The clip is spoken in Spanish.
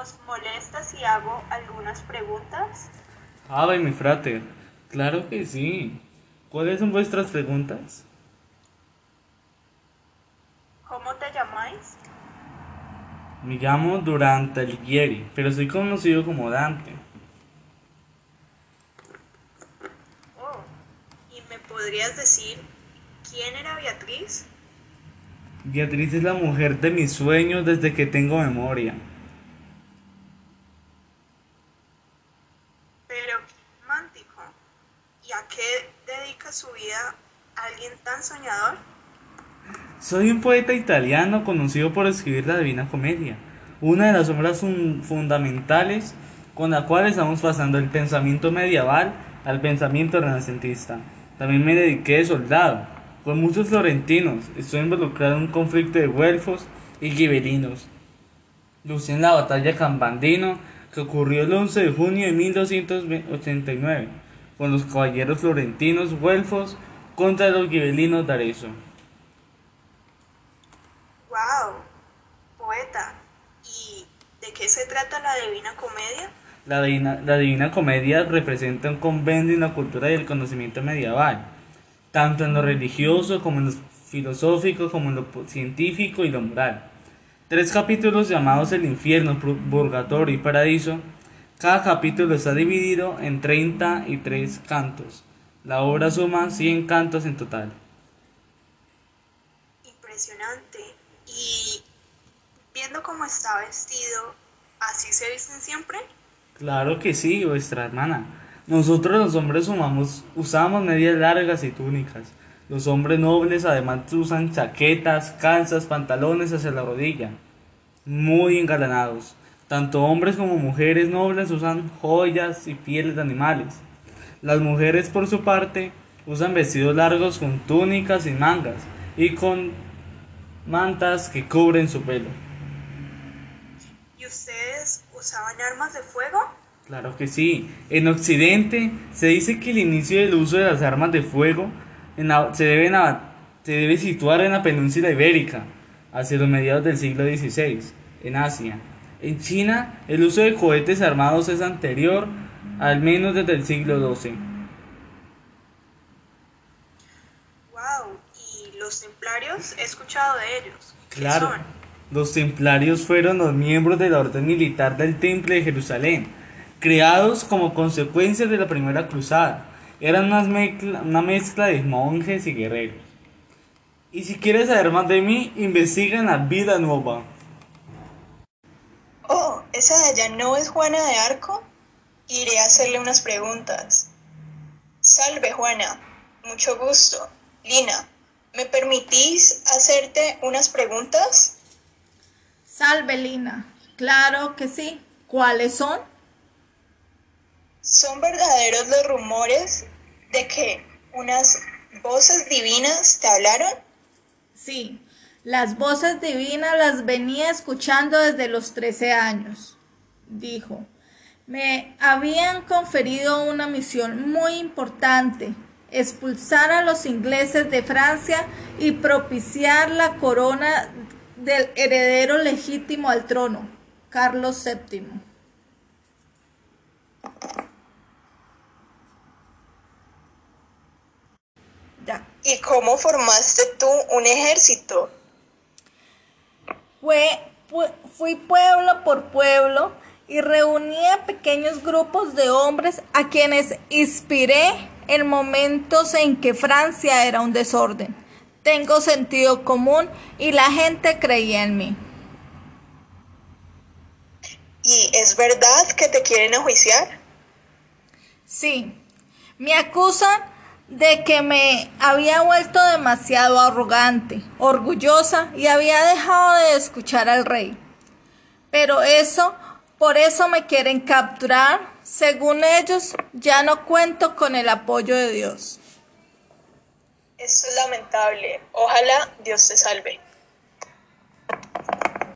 ¿Os molesta si hago algunas preguntas? Ave, mi frater. Claro que sí. ¿Cuáles son vuestras preguntas? ¿Cómo te llamáis? Me llamo Durante Alighieri, pero soy conocido como Dante. Oh, ¿y me podrías decir quién era Beatriz? Beatriz es la mujer de mis sueños desde que tengo memoria. Pero qué romántico. ¿Y a qué dedica su vida alguien tan soñador? Soy un poeta italiano conocido por escribir la Divina Comedia, una de las obras fun- fundamentales con la cual estamos pasando el pensamiento medieval al pensamiento renacentista. También me dediqué de soldado, con muchos florentinos, estoy involucrado en un conflicto de güelfos y gibelinos. Luché en la batalla Cambandino, que ocurrió el 11 de junio de 1289, con los caballeros florentinos güelfos contra los gibelinos de Arezzo. ¡Wow! Poeta. ¿Y de qué se trata la Divina Comedia? La Divina, la Divina Comedia representa un convenio en la cultura y el conocimiento medieval, tanto en lo religioso como en lo filosófico, como en lo científico y lo moral. Tres capítulos llamados el infierno, pur- purgatorio y paraíso. Cada capítulo está dividido en 33 cantos. La obra suma 100 cantos en total. Impresionante. Y viendo cómo está vestido, ¿así se visten siempre? Claro que sí, vuestra hermana. Nosotros los hombres humamos, usamos medias largas y túnicas. Los hombres nobles además usan chaquetas, calzas, pantalones hacia la rodilla, muy engalanados. Tanto hombres como mujeres nobles usan joyas y pieles de animales. Las mujeres por su parte usan vestidos largos con túnicas y mangas y con mantas que cubren su pelo. ¿Y ustedes usaban armas de fuego? Claro que sí. En Occidente se dice que el inicio del uso de las armas de fuego en la- se, se debe situar en la península ibérica, hacia los mediados del siglo XVI, en Asia. En China, el uso de cohetes armados es anterior al menos desde el siglo XII. ¡Wow! ¿Y los templarios? He escuchado de ellos. ¿Qué Claro, son? los templarios fueron los miembros de la orden militar del Temple de Jerusalén, creados como consecuencia de la primera cruzada. Eran una mezcla, una mezcla de monjes y guerreros. Y si quieres saber más de mí, investiga en la vida nueva. ¿Esa de allá no es Juana de Arco? Iré a hacerle unas preguntas. Salve, Juana. Mucho gusto. Lina, ¿me permitís hacerte unas preguntas? Salve, Lina. Claro que sí. ¿Cuáles son? ¿Son verdaderos los rumores de que unas voces divinas te hablaron? Sí, las voces divinas las venía escuchando desde los 13 años. Dijo, me habían conferido una misión muy importante, expulsar a los ingleses de Francia y propiciar la corona del heredero legítimo al trono, Carlos VII. Ya. ¿Y cómo formaste tú un ejército? Fue, pu- fui pueblo por pueblo y reunía pequeños grupos de hombres a quienes inspiré en momentos en que Francia era un desorden. Tengo sentido común y la gente creía en mí. ¿Y es verdad que te quieren enjuiciar? Sí, me acusan de que me había vuelto demasiado arrogante, orgullosa y había dejado de escuchar al rey. Pero eso, por eso me quieren capturar. Según ellos, ya no cuento con el apoyo de Dios. Esto es lamentable. Ojalá Dios te salve.